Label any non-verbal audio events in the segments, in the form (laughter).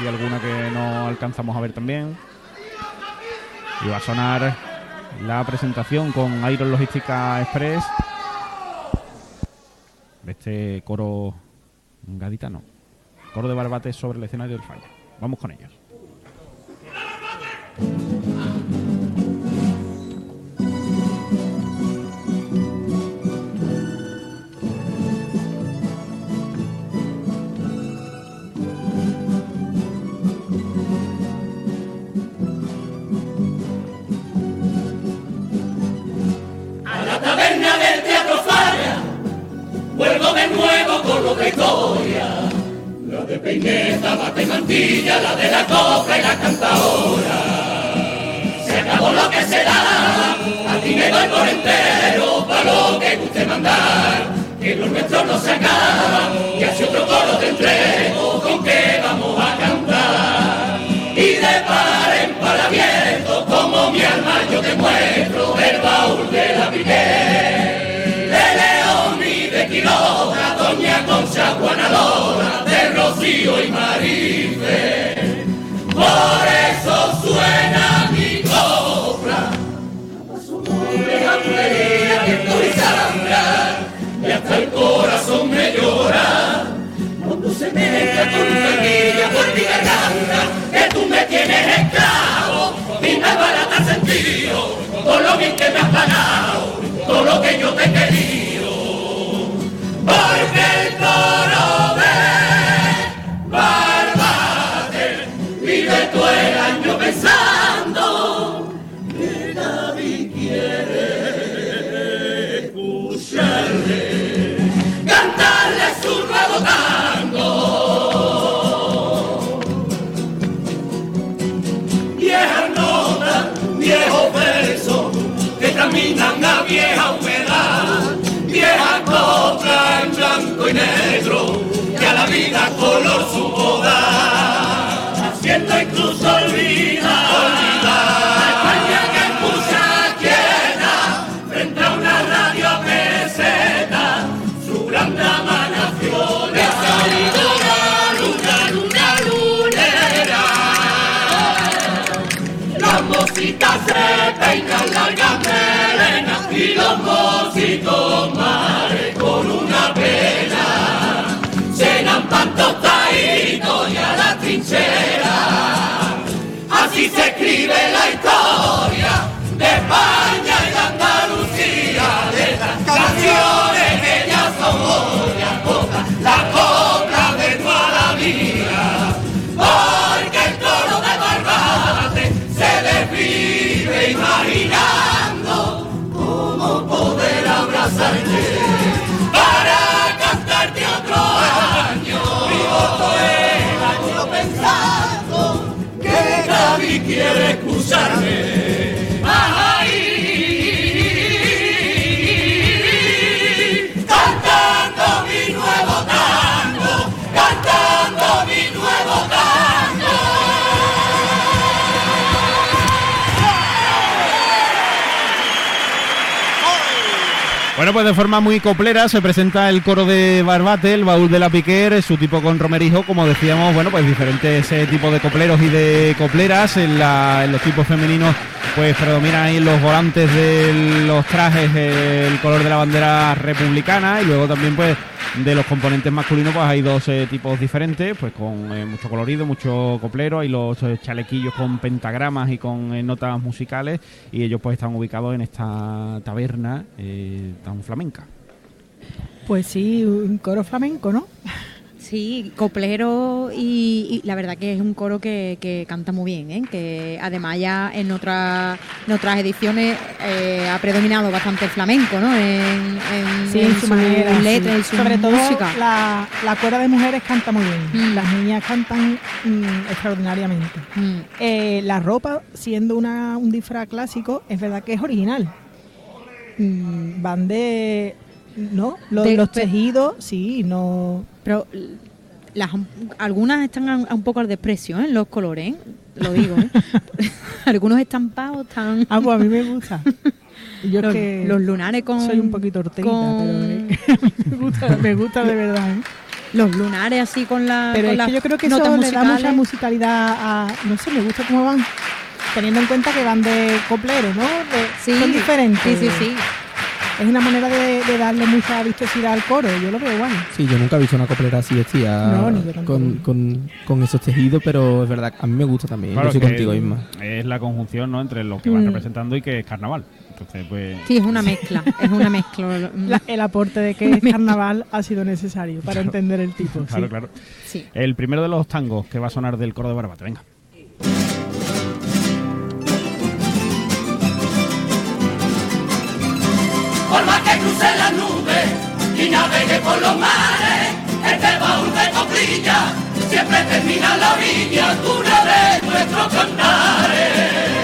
y alguna que no alcanzamos a ver también. Y va a sonar la presentación con Iron Logística Express. Este coro gaditano. Coro de barbate sobre el escenario del fallo. Vamos con ellos. De peineta, bate y mantilla, la de la copla y la cantaora. Se acabó lo que se da, a ti me doy por entero, pa' lo que guste mandar. Que lo nuestro no se acaba, que hace otro coro te entrego, con que vamos a cantar. Y de par en par abierto, como mi alma yo te muestro el baúl de la Piqué. De León y de Quiroga, Doña Concha, de Y Marife. Por eso suena mi copla. Tu herida, que estoy sangra, y hasta el corazón me llora. Cuando se mezcla con taquilla por mi garganta, que tú me tienes esclavo, y me barata sentido, con lo bien que me has pagado, todo lo que yo te he querido. Porque el coro vida Bueno, pues de forma muy coplera se presenta el coro de Barbate, el baúl de la Piquer, su tipo con romerijo, como decíamos, bueno, pues diferentes eh, tipos de copleros y de copleras. En, la- en los tipos femeninos, pues predominan ahí los volantes de los trajes eh, el color de la bandera republicana y luego también, pues, de los componentes masculinos, pues hay dos eh, tipos diferentes, pues con eh, mucho colorido, mucho coplero, hay los eh, chalequillos con pentagramas y con eh, notas musicales y ellos pues están ubicados en esta taberna tan flamenca. Pues sí, un coro flamenco, ¿no? Sí, coplero y, y la verdad que es un coro que, que canta muy bien, ¿eh? que además ya en, otras en otras ediciones eh, ha predominado bastante el flamenco, ¿no? En, en, Sí, en su manera. letra, sí. en su Sobre todo música. la, la cuerda de mujeres canta muy bien. Mm. Las niñas cantan mm, extraordinariamente. Mm. Eh, la ropa, siendo una, un disfraz clásico, es verdad que es original. Van de. ¿No? Los, De- los tejidos, sí, no. Pero las, algunas están a, a un poco al desprecio, ¿eh? Los colores, ¿eh? Lo digo, ¿eh? (laughs) Algunos estampados están... Ah, pues a mí me gusta. (laughs) Yo es los, que los lunares con... soy un poquito horterita, con- pero eh, (laughs) me, gusta, me gusta de verdad. ¿eh? los lunares así con la Pero con es las que yo creo que eso le da mucha musicales. musicalidad a. No sé, me gusta cómo van. Teniendo en cuenta que van de coplero, ¿no? De- Sí, son diferentes. Sí, sí, sí. Es una manera de, de darle mucha vistosidad al coro. Yo lo veo guay. Sí, yo nunca he visto una coplera así vestida No, ni yo tampoco. con, con, con esos tejidos, pero es verdad, a mí me gusta también. Claro yo contigo, Isma. Es la conjunción ¿no? entre lo que van Mm. representando y que es carnaval. Entonces, pues. Sí, es una mezcla, es una mezcla. (laughs) La- el aporte de que (laughs) es carnaval ha sido necesario para entender el tipo. (laughs) Claro, sí. claro. Sí. El primero de los tangos que va a sonar del coro de Barbate, venga. Navegue por los mares, este baúl de coplilla siempre termina la orilla, una de nuestros cantares.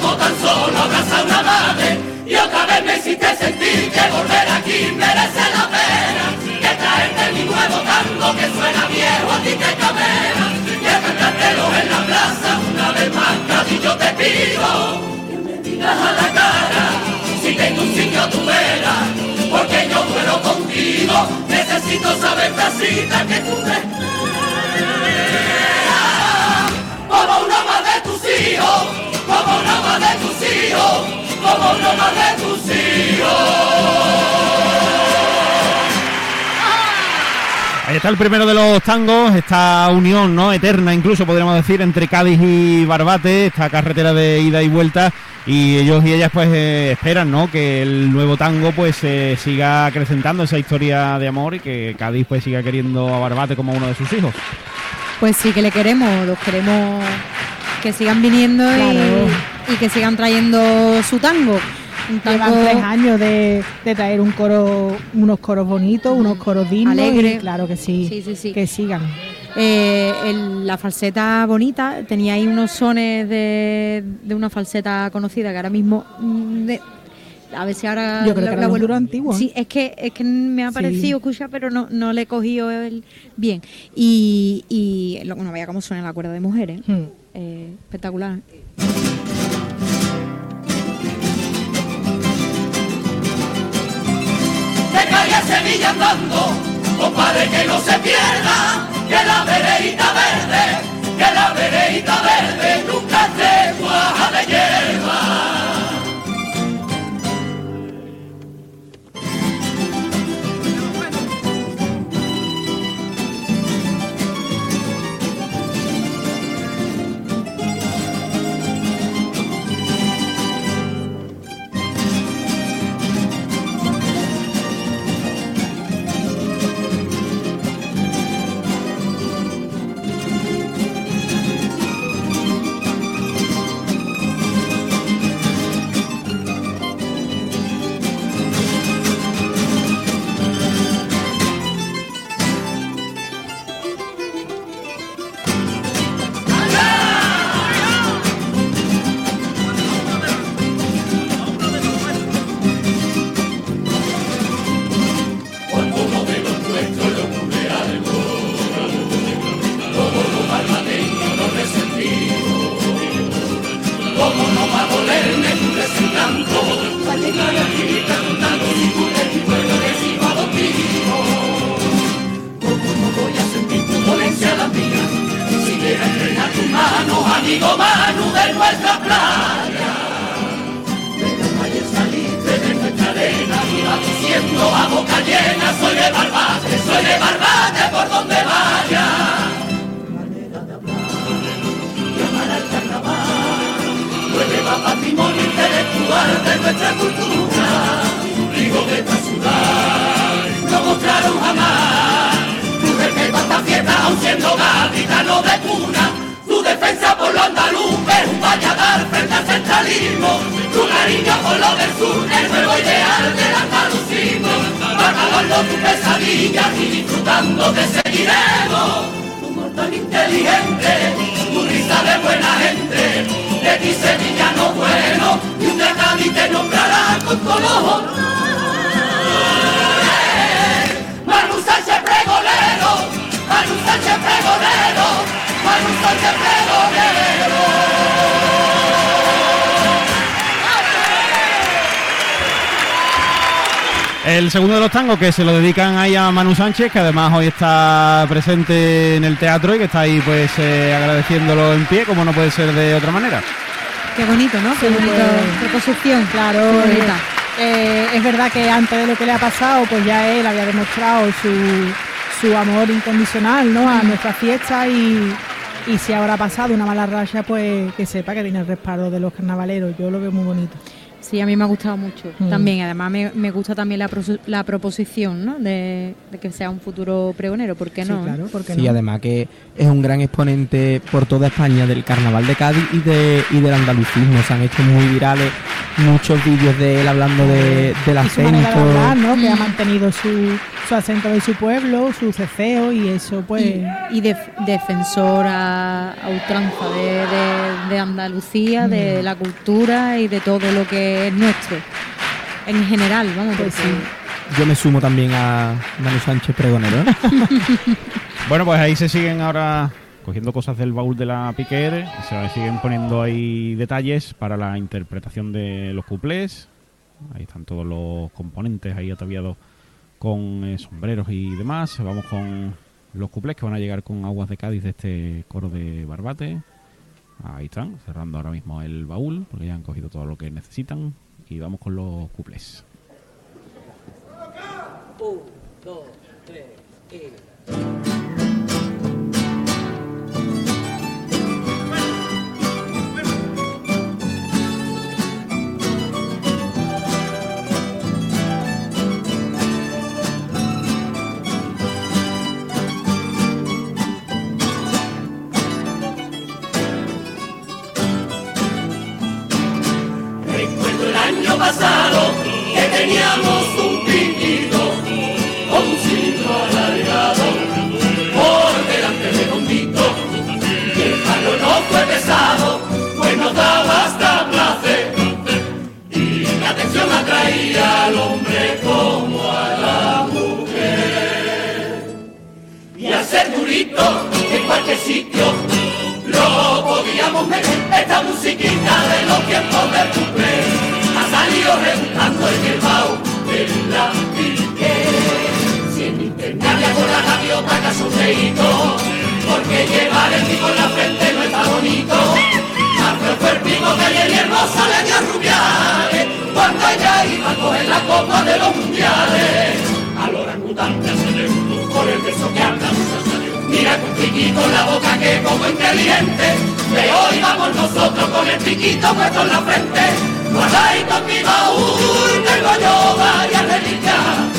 Como tan solo abraza una madre, y otra vez me hiciste sentir que volver aquí merece la pena, que traerte mi nuevo tango que suena viejo a ti que camera, y a cantártelo en la plaza una vez más, Cádiz, yo te pido que me digas a la cara si tengo un signo tu vera, porque yo duelo contigo, necesito saber tacita que tú me como uno más de tus hijos, como de tus hijos, como de tus Ahí está el primero de los tangos, esta unión no eterna, incluso podríamos decir, entre Cádiz y Barbate, esta carretera de ida y vuelta, y ellos y ellas pues eh, esperan no que el nuevo tango pues eh, siga acrecentando esa historia de amor y que Cádiz pues siga queriendo a Barbate como uno de sus hijos. Pues sí que le queremos, los queremos que sigan viniendo y- Claro. y, que sigan trayendo su tango. Un Llevan tres años de, de traer un coro, unos coros bonitos, unos coros dignos. Alegre. y claro que sí, Sí, sí, sí. que sigan. Eh, el- la falseta bonita, tenía ahí unos sones de, de una falseta conocida que ahora mismo. mm, de- a ver si ahora. Yo creo que era un vuelvo- antiguo, ¿eh? Sí, es que, es que me ha parecido escuchar, pero no, no le he cogido el bien. Y, y lo, no vaya cómo suena la cuerda de mujeres. Hmm. Eh, espectacular. De calle a Sevilla andando, compadre que no se pierda, cariño por lo del sur, el nuevo ideal del andalucismo. Acabando tu pesadilla y disfrutando te seguiremos. Tu humor tan inteligente, tu risa de buena gente. De ti sevillano bueno y un Cádiz te nombrará con color. Manu Sánchez pregonero, Manu Sánchez pregonero, Manu Sánchez pregonero. El segundo de los tangos que se lo dedican ahí a Manu Sánchez, que además hoy está presente en el teatro y que está ahí pues eh, agradeciéndolo en pie, como no puede ser de otra manera. Qué bonito, ¿no? Qué Sí, bonito pues. Claro, Qué eh, bonita. eh, es verdad que antes de lo que le ha pasado, pues ya él había demostrado su, su amor incondicional ¿no? a nuestra fiesta y, y si ahora ha pasado una mala raya, pues que sepa que tiene el respaldo de los carnavaleros. Yo lo veo muy bonito. Sí, a mí me ha gustado mucho Mm. también. Además, me, me gusta también la, prosu- la proposición, ¿no? De, de que sea un futuro pregonero, ¿por qué Sí, no? claro, porque Sí, no? además que es un gran exponente por toda España del carnaval de Cádiz y, de, y del andalucismo. Se han hecho muy virales muchos vídeos de él hablando de, del y su acento. hablar, ¿no? Que ha Mm. mantenido su, su acento de su pueblo, su ceceo y eso, pues. y, y def- defensor a, a ultranza de, de- de Andalucía, de Mm. la cultura y de todo lo que es nuestro. En general, vamos, Pues porque sí. Yo me sumo también a Manu Sánchez Pregonero. ¿eh? (laughs) Bueno, pues ahí se siguen ahora cogiendo cosas del baúl de la Piquer, se siguen poniendo ahí detalles para la interpretación de los cuplés. Ahí están todos los componentes ahí ataviados con eh, sombreros y demás. Vamos con los cuplés que van a llegar con aguas de Cádiz de este coro de Barbate. Ahí están, cerrando ahora mismo el baúl, porque ya han cogido todo lo que necesitan. Y vamos con los cuplés. Recuerdo pasado que teníamos un piquito con un cilindro alargado por delante redondito y el palo no fue pesado pues nos daba hasta placer. Y la atención atraía al hombre como a la mujer. Y al ser durito en cualquier sitio lo podíamos meter esta musiquita de los tiempos del rebuscando en el baúl de la pique si en internet había con la gaviota casondeíto porque llevar el pico en la frente no está bonito. Más fue el pico que y hermosa le dio rubiales cuando ella iba a coger la copa de los mundiales. Al orangután se le gustó por el beso que anda Mira con piquito en la boca que poco inteligente. De hoy vamos nosotros con el piquito puesto en la frente. Guardadito en mi baúl tengo yo varias reliquias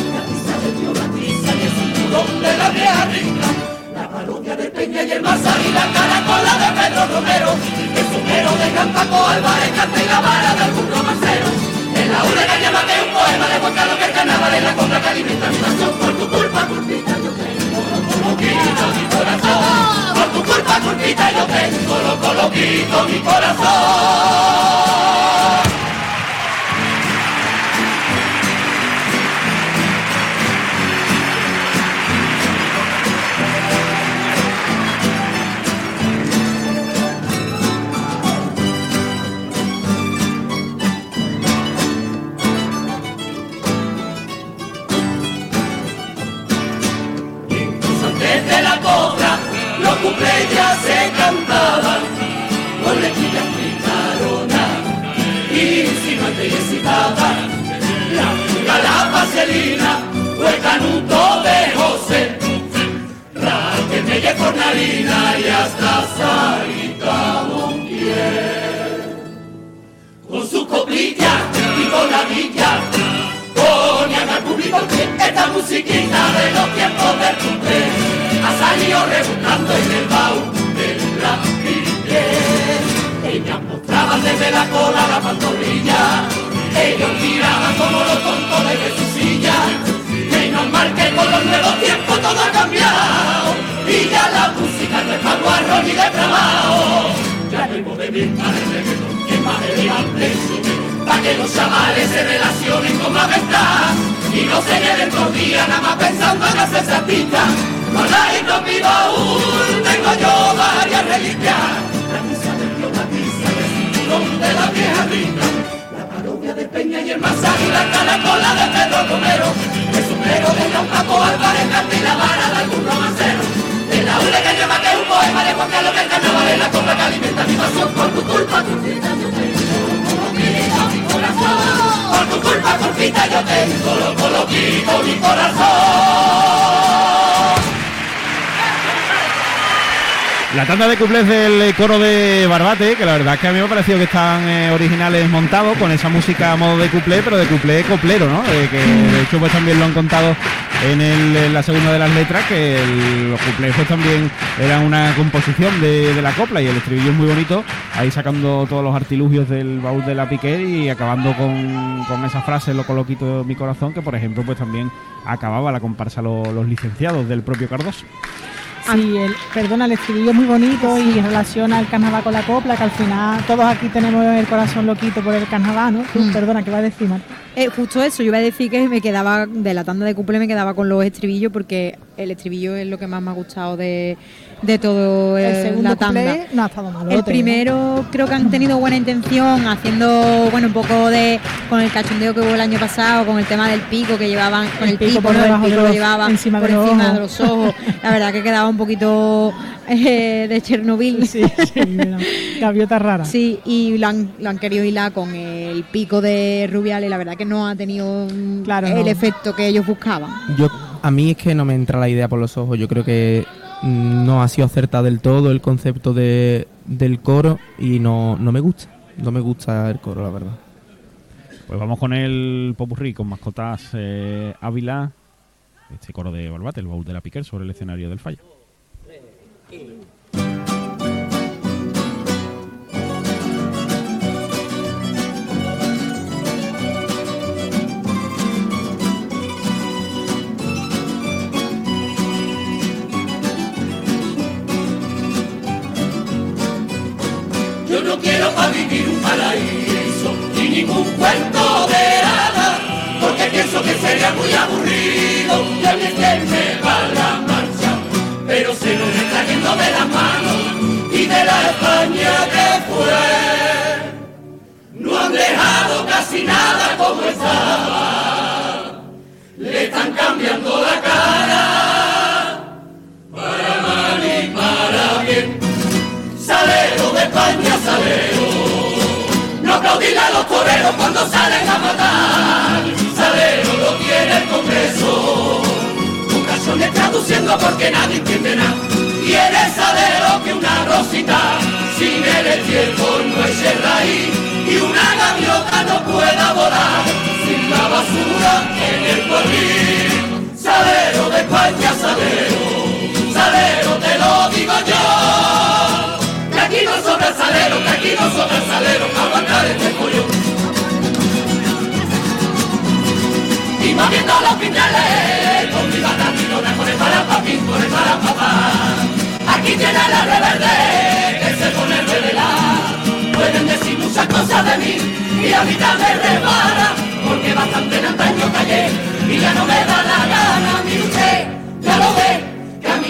loquito mi corazón la o el canuto de José. Raque, Melle, Fornalina y hasta Sarita Montiel. Con su coplilla y con la villa ponían al público que esta musiquita de los tiempos del cumple ha salido rebuscando en el baúl del platique. Ellas mostraban desde la cola la pantorrilla, ellos tiraban como los tontos desde su silla. Menos mal que con los nuevos tiempos todo ha cambiado y ya la música no es más guarro ni de trabajo. Ya tengo de mi padre reggaetón, que más elegante para que los chavales se relacionen con más y no se queden por día nada más pensando en hacer sapita. Guardadito mi baúl, tengo yo varias reliquias. La misa del y el cinturón de la vieja rica. Y el masaje y la caracola de Pedro Romero. El sombrero de Don Paco Álvarez, y la vara de algún romancero. De la que lleva que es un poema de Juan Carlos del Carnaval en la compra que alimenta mi pasión por tu culpa, vida, yo por tu culpa, culpita, yo tengo loco, loquito mi corazón. La tanda de cuplés del coro de Barbate, que la verdad es que a mí me ha parecido que están eh, originales montados con esa música a modo de cuplé, pero de cuplé coplero, ¿no? Eh, que de hecho pues también lo han contado en, la segunda de las letras, que los cuplés pues también eran una composición de, la copla y el estribillo es muy bonito, ahí sacando todos los artilugios del baúl de la piqué y acabando con, con esa frase, lo coloquito mi corazón, que por ejemplo pues también acababa la comparsa los licenciados del propio Cardoso. Sí, el, perdona, el estribillo es muy bonito y relaciona el carnaval con la copla, que al final todos aquí tenemos el corazón loquito por el carnaval, ¿no? Mm. Perdona, ¿qué va a decir, Marta? Eh, justo eso, yo iba a decir que me quedaba, de la tanda de cumple me quedaba con los estribillos porque el estribillo es lo que más me ha gustado de, de todo el, segundo la tanda. no ha estado malo. El primero creo que han tenido buena intención, haciendo bueno un poco de con el cachondeo que hubo el año pasado, con el tema del pico que llevaban, con el, pico, por el pico lo llevaban encima por encima de los ojos. La verdad que quedaba un poquito (laughs) eh, de Chernobyl. Sí, sí, gaviota rara. Sí, y lo han, lo han querido hilar con el pico de Rubiales, la verdad que no ha tenido claro, el efecto que ellos buscaban. Yo, a mí es que no me entra la idea por los ojos, yo creo que no ha sido acertado del todo el concepto de, del coro y no, no me gusta, no me gusta el coro, la verdad. Pues vamos con el popurrí, con mascotas eh, Ávila, este coro de Barbate, el baúl de la Piquer, sobre el escenario del fallo. Un paraíso ni ningún cuento de hadas, porque pienso que sería muy aburrido y a mí que me va la marcha, pero se nos está yendo de las manos y de la España que fue. No han dejado casi nada como estaba, le están cambiando la cara salen a matar. Salero lo tiene el Congreso. Ocasiones traduciendo porque nadie entiende nada. Eres salero que una rosita. Sin el tiempo no es raíz. Y una gaviota no pueda volar. Sin la basura en el polín. Salero de España, salero. Salero te lo digo yo aquí no sobra salero, que aquí no sobra salero, aguantar este pollo. Moviendo los piñales, con mi batatinona, con el para papi, con el para papá. Aquí tiene la reverde, que se pone revelar. Pueden decir muchas cosas de mí, y a mitad me rebara, porque bastante en antaño callé, y ya no me da la gana, mi usted, ya lo ve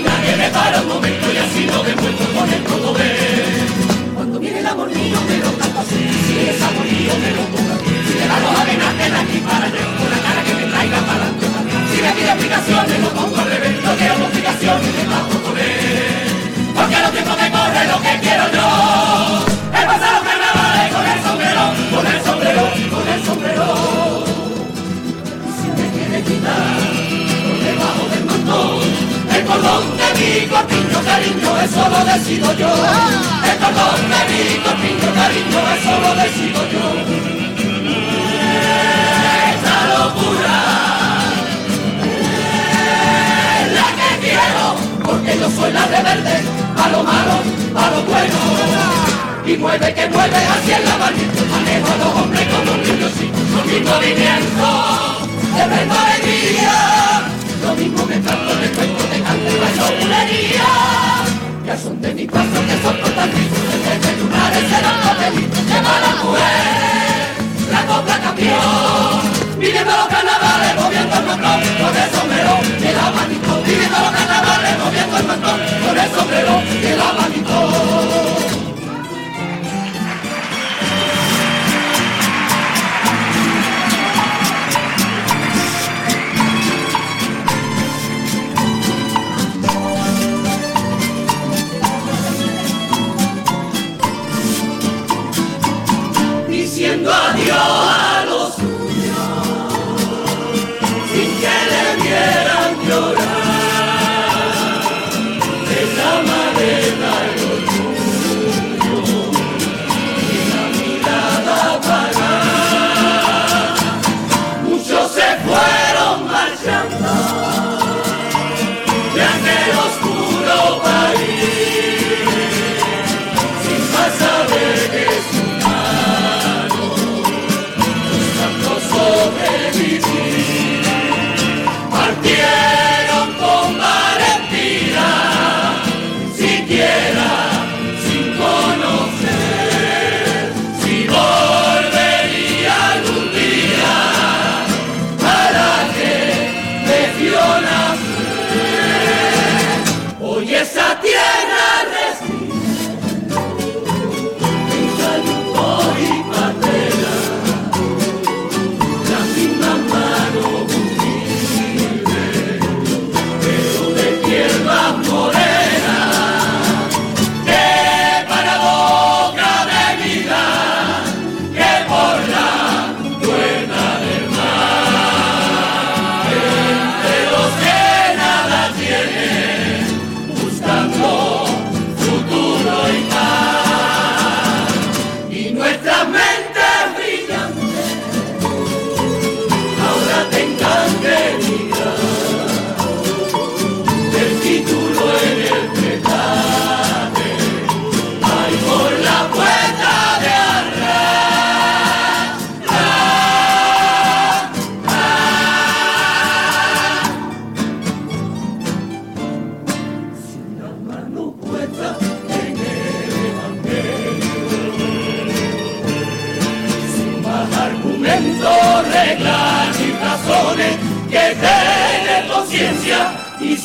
nadie me para un momento y así lo demuestro con el ver. Cuando viene el amorío me lo canto así, si es amorío me lo pongo Si le da los amenazas de aquí para allá, con la cara si me pide explicaciones, no pongo al revés, no quiero complicaciones, me bajo con él. Porque los tiempos me corren lo que quiero yo. He pasado carnavales con el sombrero, con el sombrero, con el sombrero. Si me quiere quitar por debajo del montón el cordón de mi corpiño cariño, eso lo decido yo. El cordón de mi corpiño cariño, eso lo decido yo. Porque yo soy la rebelde, a lo malo, a lo bueno. Y mueve que mueve hacia el lavamiento, manejo a los hombres como un niño, sí, con mi movimiento, de plena alegría. Lo mismo me canto, de cuento, de canto bailo bulería. Ya son de mi paso que son cortaditos, desde lunares serán papelitos, lleva la mujer, la copla cambió. Viviendo los carnavales, moviendo el montón, con el sombrero y el abanico. Viviendo los carnavales, moviendo el montón, con el sombrero y el abanico.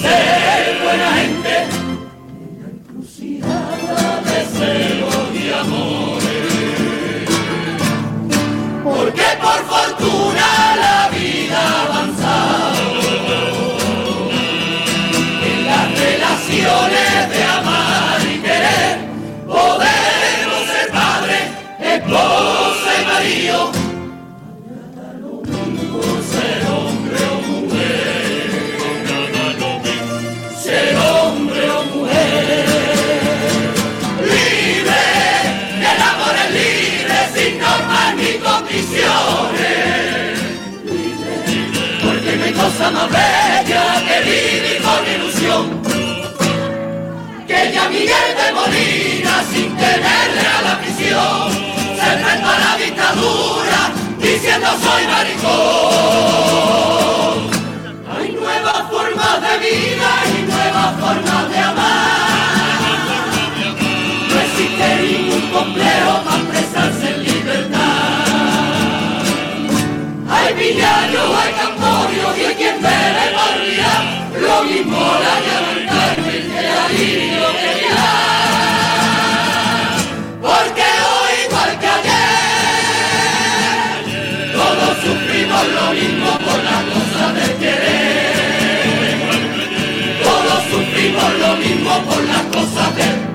Y cosa más bella que vivir con ilusión que ya Miguel de Molina sin tenerle a la prisión se enfrenta a la dictadura diciendo soy maricón. Hay nuevas formas de vida y nuevas formas de amar. No existe ningún complejo para expresarse en libertad. Hay villanos, hay soy quien me repartirá, lo mismo la llama el Carmen que la Virgen que. Porque hoy, igual que ayer, todos sufrimos lo mismo por la cosa del querer. Todos sufrimos lo mismo por las cosas del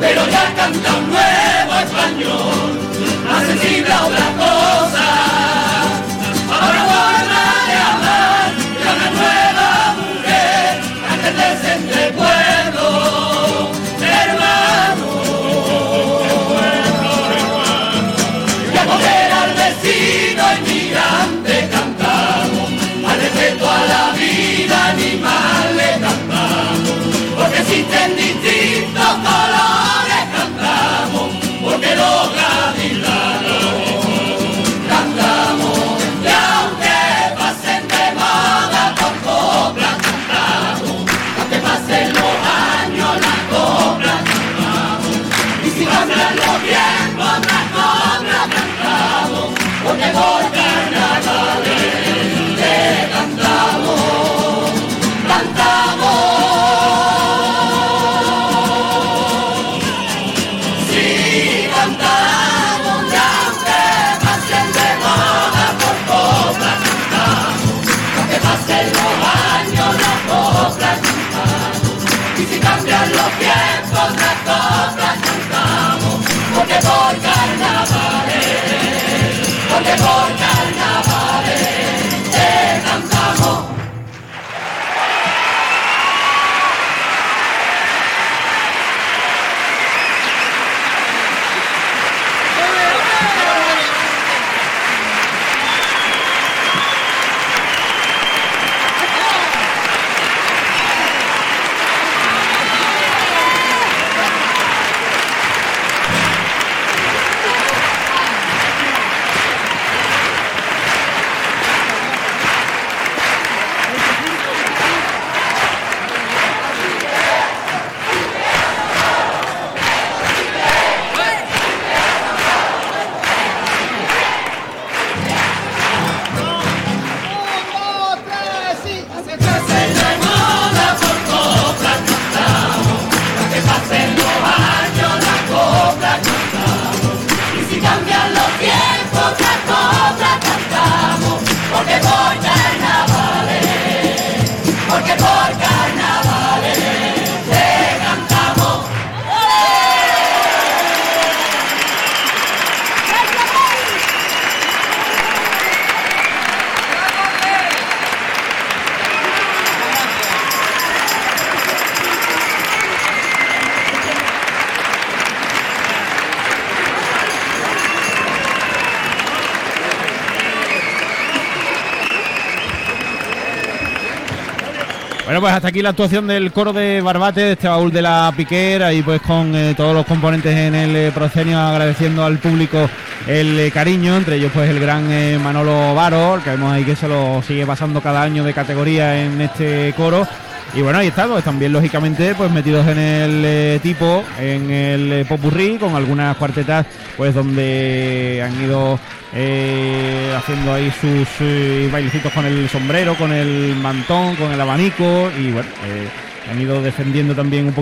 Pero ya canta un nuevo español, existen distintos colores cantamos, porque los gavilanos cantamos, y aunque pasen de moda con coplas cantamos, aunque pasen los años la copla cantamos, y si cambian los tiempos la copla cantamos, porque por por carnavales, por carnavales pues hasta aquí la actuación del coro de Barbate, de este baúl de la Piquera, y pues con eh, todos los componentes en el eh, agradeciendo al público el eh, cariño, entre ellos pues el gran eh, Manolo Varo, que vemos ahí que se lo sigue pasando cada año de categoría en este coro. Y bueno, ahí está, pues también lógicamente pues metidos en el eh, tipo, en el eh, popurrí, con algunas cuartetas pues donde han ido eh, haciendo ahí sus eh, bailecitos con el sombrero, con el mantón, con el abanico y bueno, han ido defendiendo también un poquito